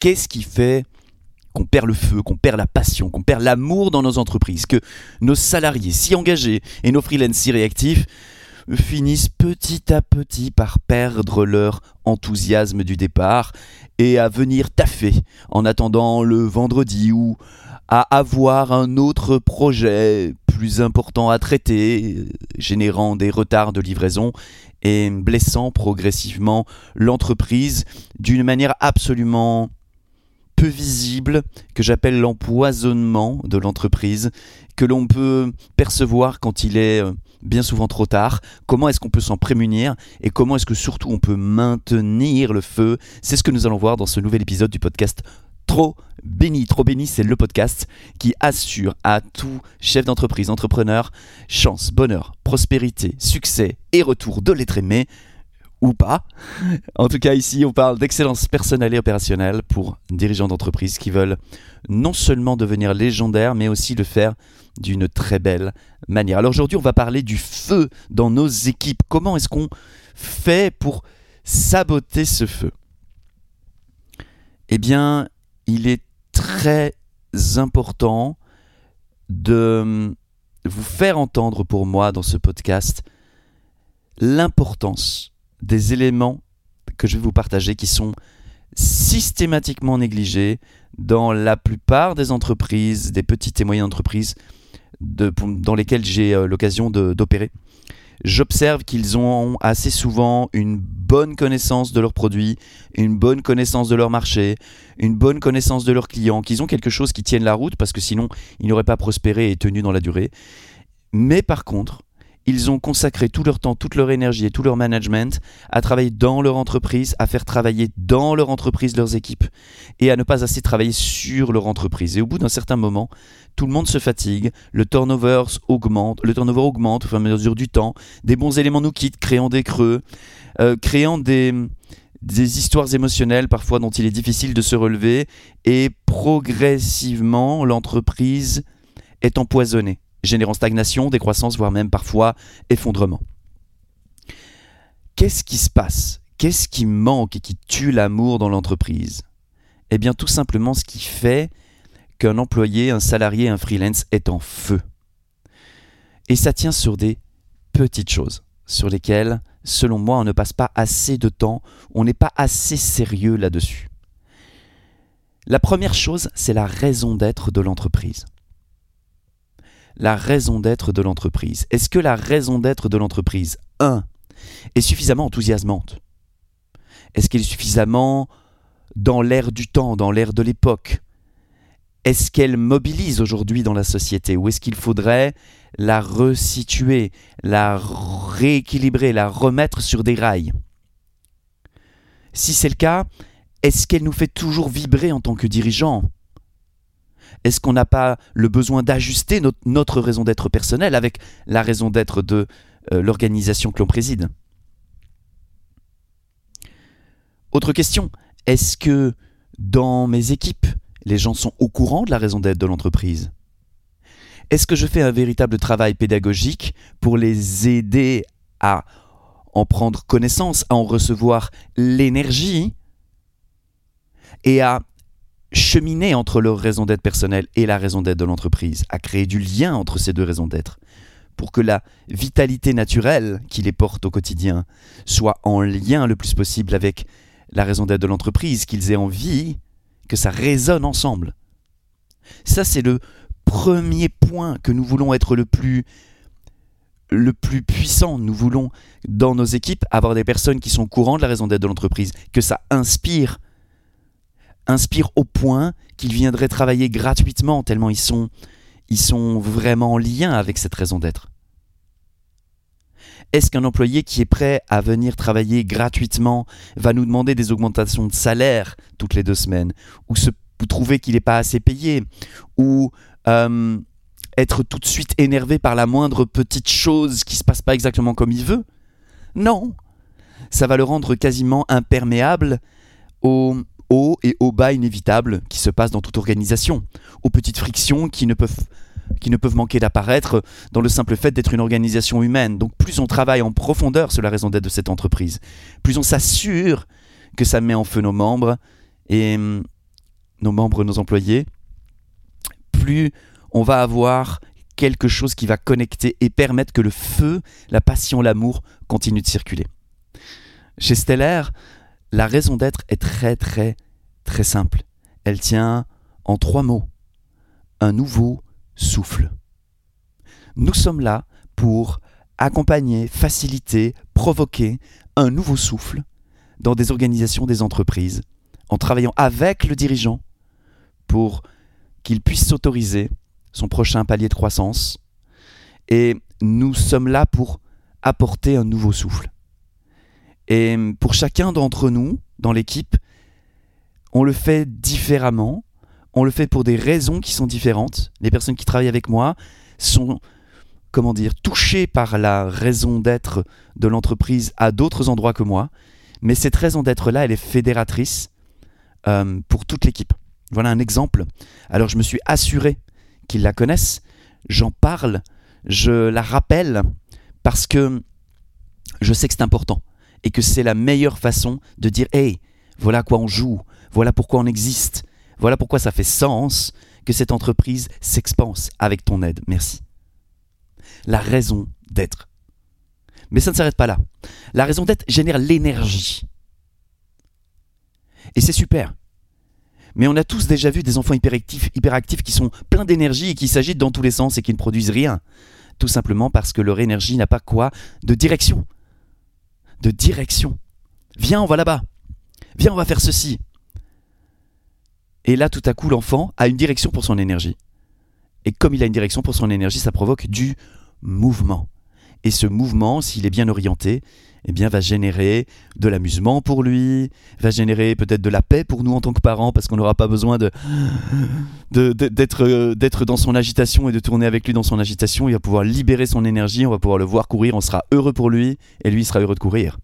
Qu'est-ce qui fait qu'on perd le feu, qu'on perd la passion, qu'on perd l'amour dans nos entreprises, que nos salariés si engagés et nos freelances si réactifs finissent petit à petit par perdre leur enthousiasme du départ et à venir taffer en attendant le vendredi ou à avoir un autre projet plus important à traiter, générant des retards de livraison et blessant progressivement l'entreprise d'une manière absolument visible que j'appelle l'empoisonnement de l'entreprise, que l'on peut percevoir quand il est euh, bien souvent trop tard, comment est-ce qu'on peut s'en prémunir et comment est-ce que surtout on peut maintenir le feu? C'est ce que nous allons voir dans ce nouvel épisode du podcast Trop béni. Trop béni, c'est le podcast qui assure à tout chef d'entreprise, entrepreneur, chance, bonheur, prospérité, succès et retour de l'être aimé ou pas. En tout cas, ici, on parle d'excellence personnelle et opérationnelle pour dirigeants d'entreprise qui veulent non seulement devenir légendaires, mais aussi le faire d'une très belle manière. Alors aujourd'hui, on va parler du feu dans nos équipes. Comment est-ce qu'on fait pour saboter ce feu? Eh bien, il est très important de vous faire entendre pour moi dans ce podcast l'importance des éléments que je vais vous partager qui sont systématiquement négligés dans la plupart des entreprises, des petites et moyennes entreprises dans lesquelles j'ai euh, l'occasion d'opérer. J'observe qu'ils ont assez souvent une bonne connaissance de leurs produits, une bonne connaissance de leur marché, une bonne connaissance de leurs clients, qu'ils ont quelque chose qui tienne la route parce que sinon ils n'auraient pas prospéré et tenu dans la durée. Mais par contre, ils ont consacré tout leur temps, toute leur énergie et tout leur management à travailler dans leur entreprise, à faire travailler dans leur entreprise leurs équipes et à ne pas assez travailler sur leur entreprise. Et au bout d'un certain moment, tout le monde se fatigue, le turnover augmente, le turnover augmente au fur et à mesure du temps, des bons éléments nous quittent, créant des creux, euh, créant des, des histoires émotionnelles parfois dont il est difficile de se relever et progressivement l'entreprise est empoisonnée générant stagnation, décroissance, voire même parfois effondrement. Qu'est-ce qui se passe? Qu'est-ce qui manque et qui tue l'amour dans l'entreprise? Eh bien tout simplement ce qui fait qu'un employé, un salarié, un freelance est en feu. Et ça tient sur des petites choses, sur lesquelles, selon moi, on ne passe pas assez de temps, on n'est pas assez sérieux là-dessus. La première chose, c'est la raison d'être de l'entreprise la raison d'être de l'entreprise. Est-ce que la raison d'être de l'entreprise, 1, est suffisamment enthousiasmante? Est-ce qu'elle est suffisamment dans l'air du temps, dans l'air de l'époque? Est-ce qu'elle mobilise aujourd'hui dans la société? Ou est-ce qu'il faudrait la resituer, la rééquilibrer, la remettre sur des rails? Si c'est le cas, est-ce qu'elle nous fait toujours vibrer en tant que dirigeants est-ce qu'on n'a pas le besoin d'ajuster notre, raison d'être personnelle avec la raison d'être de euh, l'organisation que l'on préside? Autre question, est-ce que dans mes équipes, les gens sont au courant de la raison d'être de l'entreprise? Est-ce que je fais un véritable travail pédagogique pour les aider à en prendre connaissance, à en recevoir l'énergie et à cheminer entre leur raison d'être personnelle et la raison d'être de l'entreprise, à créer du lien entre ces deux raisons d'être, pour que la vitalité naturelle qui les porte au quotidien soit en lien le plus possible avec la raison d'être de l'entreprise, qu'ils aient envie que ça résonne ensemble. Ça, c'est le premier point que nous voulons être le plus le plus puissant. Nous voulons, dans nos équipes, avoir des personnes qui sont courant de la raison d'être de l'entreprise, que ça inspire inspire au point qu'ils viendraient travailler gratuitement, tellement ils sont, ils sont vraiment en lien avec cette raison d'être. Est-ce qu'un employé qui est prêt à venir travailler gratuitement va nous demander des augmentations de salaire toutes les deux semaines? Ou, se, trouver qu'il n'est pas assez payé? Ou euh, être tout de suite énervé par la moindre petite chose qui ne se passe pas exactement comme il veut? Non! Ça va le rendre quasiment imperméable aux, hauts et hauts bas inévitables qui se passent dans toute organisation, aux petites frictions qui ne peuvent qui ne peuvent manquer d'apparaître dans le simple fait d'être une organisation humaine. Donc plus on travaille en profondeur sur la raison d'être de cette entreprise, plus on s'assure que ça met en feu nos membres et, nos membres, nos employés, plus on va avoir quelque chose qui va connecter et permettre que le feu, la passion, l'amour continuent de circuler. Chez Stellaire, la raison d'être est très très très simple. Elle tient en trois mots. Un nouveau souffle. Nous sommes là pour accompagner, faciliter, provoquer un nouveau souffle dans des organisations, des entreprises, en travaillant avec le dirigeant pour qu'il puisse s'autoriser son prochain palier de croissance. Et nous sommes là pour apporter un nouveau souffle. Et pour chacun d'entre nous, dans l'équipe, on le fait différemment, on le fait pour des raisons qui sont différentes. Les personnes qui travaillent avec moi sont, comment dire, touchées par la raison d'être de l'entreprise à d'autres endroits que moi, mais cette raison d'être-là, elle est fédératrice euh, pour toute l'équipe. Voilà un exemple. Alors je me suis assuré qu'ils la connaissent, j'en parle, je la rappelle, parce que je sais que c'est important et que c'est la meilleure façon de dire Hey, voilà quoi on joue, voilà pourquoi on existe, voilà pourquoi ça fait sens que cette entreprise s'expanse avec ton aide. Merci. La raison d'être. Mais ça ne s'arrête pas là. La raison d'être génère l'énergie. Et c'est super. Mais on a tous déjà vu des enfants hyperactifs qui sont pleins d'énergie et qui s'agitent dans tous les sens et qui ne produisent rien. Tout simplement parce que leur énergie n'a pas quoi De direction. De direction. Viens, on va là-bas. Viens, on va faire ceci. Et là, tout à coup, l'enfant a une direction pour son énergie. Et comme il a une direction pour son énergie, ça provoque du mouvement. Et ce mouvement, s'il est bien orienté, eh bien, va générer de l'amusement pour lui, va générer peut-être de la paix pour nous en tant que parents, parce qu'on n'aura pas besoin de, d'être, euh, d'être dans son agitation et de tourner avec lui dans son agitation. Il va pouvoir libérer son énergie, on va pouvoir le voir courir, on sera heureux pour lui, et lui sera heureux de courir.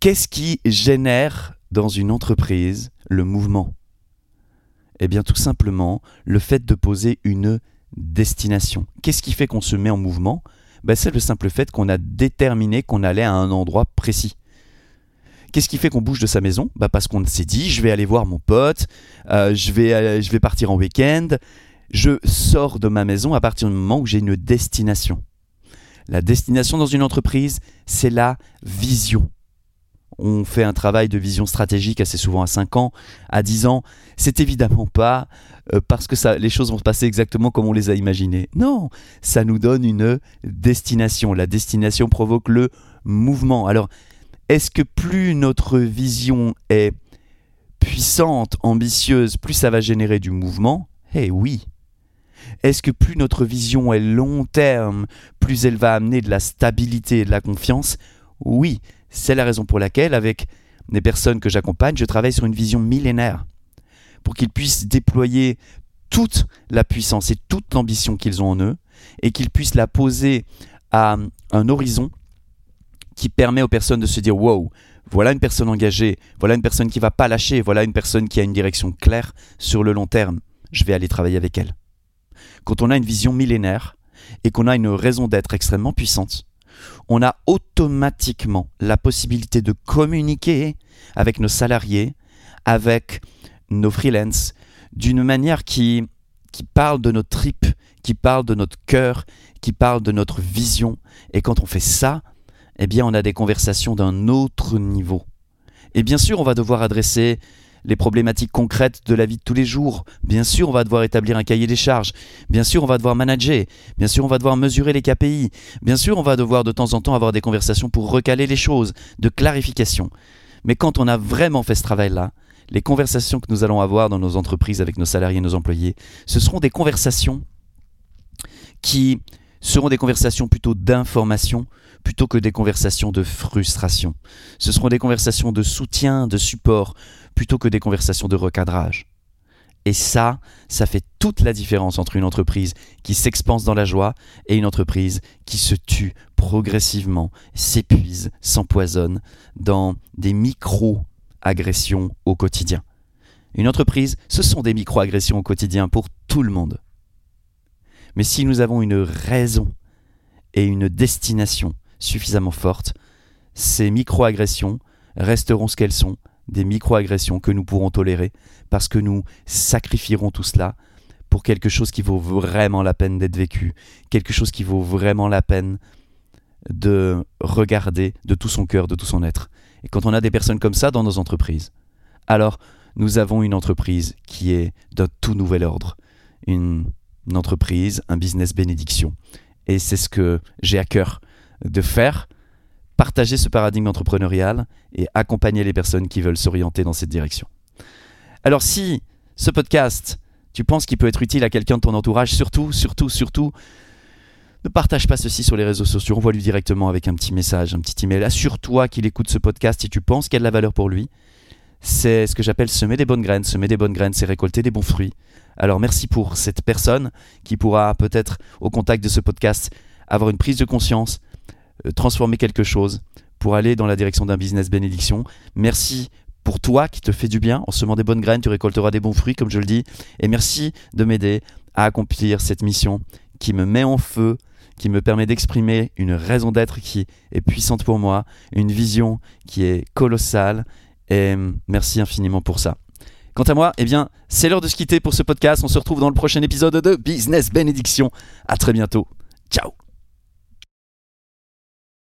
Qu'est-ce qui génère dans une entreprise le mouvement? Eh bien, tout simplement, le fait de poser une destination. Qu'est-ce qui fait qu'on se met en mouvement? Ben, C'est le simple fait qu'on a déterminé qu'on allait à un endroit précis. Qu'est-ce qui fait qu'on bouge de sa maison? Ben, Parce qu'on s'est dit, je vais aller voir mon pote, euh, je, vais, euh, je vais partir en week-end, je sors de ma maison à partir du moment où j'ai une destination. La destination dans une entreprise, c'est la vision on fait un travail de vision stratégique assez souvent à 5 ans, à 10 ans, c'est évidemment pas euh, parce que ça, les choses vont se passer exactement comme on les a imaginées. Non, ça nous donne une destination. La destination provoque le mouvement. Alors, est-ce que plus notre vision est puissante, ambitieuse, plus ça va générer du mouvement? Eh oui. Est-ce que plus notre vision est long terme, plus elle va amener de la stabilité et de la confiance? Oui. C'est la raison pour laquelle, avec les personnes que j'accompagne, je travaille sur une vision millénaire, pour qu'ils puissent déployer toute la puissance et toute l'ambition qu'ils ont en eux, et qu'ils puissent la poser à un horizon qui permet aux personnes de se dire wow, voilà une personne engagée, voilà une personne qui va pas lâcher, voilà une personne qui a une direction claire sur le long terme. Je vais aller travailler avec elle. Quand on a une vision millénaire et qu'on a une raison d'être extrêmement puissante, on a automatiquement la possibilité de communiquer avec nos salariés, avec nos freelances, d'une manière qui, qui parle de notre trip, qui parle de notre cœur, qui parle de notre vision. Et quand on fait ça, eh bien, on a des conversations d'un autre niveau. Et bien sûr, on va devoir adresser les problématiques concrètes de la vie de tous les jours. Bien sûr, on va devoir établir un cahier des charges. Bien sûr, on va devoir manager. Bien sûr, on va devoir mesurer les KPI. Bien sûr, on va devoir de temps en temps avoir des conversations pour recaler les choses, de clarification. Mais quand on a vraiment fait ce travail-là, les conversations que nous allons avoir dans nos entreprises avec nos salariés et nos employés, ce seront des conversations qui seront des conversations plutôt d'information plutôt que des conversations de frustration. Ce seront des conversations de soutien, de support, plutôt que des conversations de recadrage. Et ça, ça fait toute la différence entre une entreprise qui s'expanse dans la joie et une entreprise qui se tue progressivement, s'épuise, s'empoisonne dans des micro-agressions au quotidien. Une entreprise, ce sont des micro-agressions au quotidien pour tout le monde. Mais si nous avons une raison et une destination suffisamment forte, ces micro-agressions resteront ce qu'elles sont, des micro-agressions que nous pourrons tolérer parce que nous sacrifierons tout cela pour quelque chose qui vaut vraiment la peine d'être vécu, quelque chose qui vaut vraiment la peine de regarder de tout son cœur, de tout son être. Et quand on a des personnes comme ça dans nos entreprises, alors nous avons une entreprise qui est d'un tout nouvel ordre, une, entreprise, un business bénédiction. Et c'est ce que j'ai à cœur de faire, partager ce paradigme entrepreneurial et accompagner les personnes qui veulent s'orienter dans cette direction. Alors si ce podcast, tu penses qu'il peut être utile à quelqu'un de ton entourage, surtout, surtout, surtout, ne partage pas ceci sur les réseaux sociaux, envoie-lui directement avec un petit message, un petit email. Assure-toi qu'il écoute ce podcast si tu penses qu'il y a de la valeur pour lui. C'est ce que j'appelle semer des bonnes graines. Semer des bonnes graines, c'est récolter des bons fruits. Alors merci pour cette personne qui pourra peut-être au contact de ce podcast avoir une prise de conscience, transformer quelque chose pour aller dans la direction d'un business bénédiction. Merci pour toi qui te fait du bien. En semant des bonnes graines, tu récolteras des bons fruits, comme je le dis. Et merci de m'aider à accomplir cette mission qui me met en feu, qui me permet d'exprimer une raison d'être qui est puissante pour moi, une vision qui est colossale. Et merci infiniment pour ça. Quant à moi, eh bien, c'est l'heure de se quitter pour ce podcast. On se retrouve dans le prochain épisode de Business Bénédiction. À très bientôt. Ciao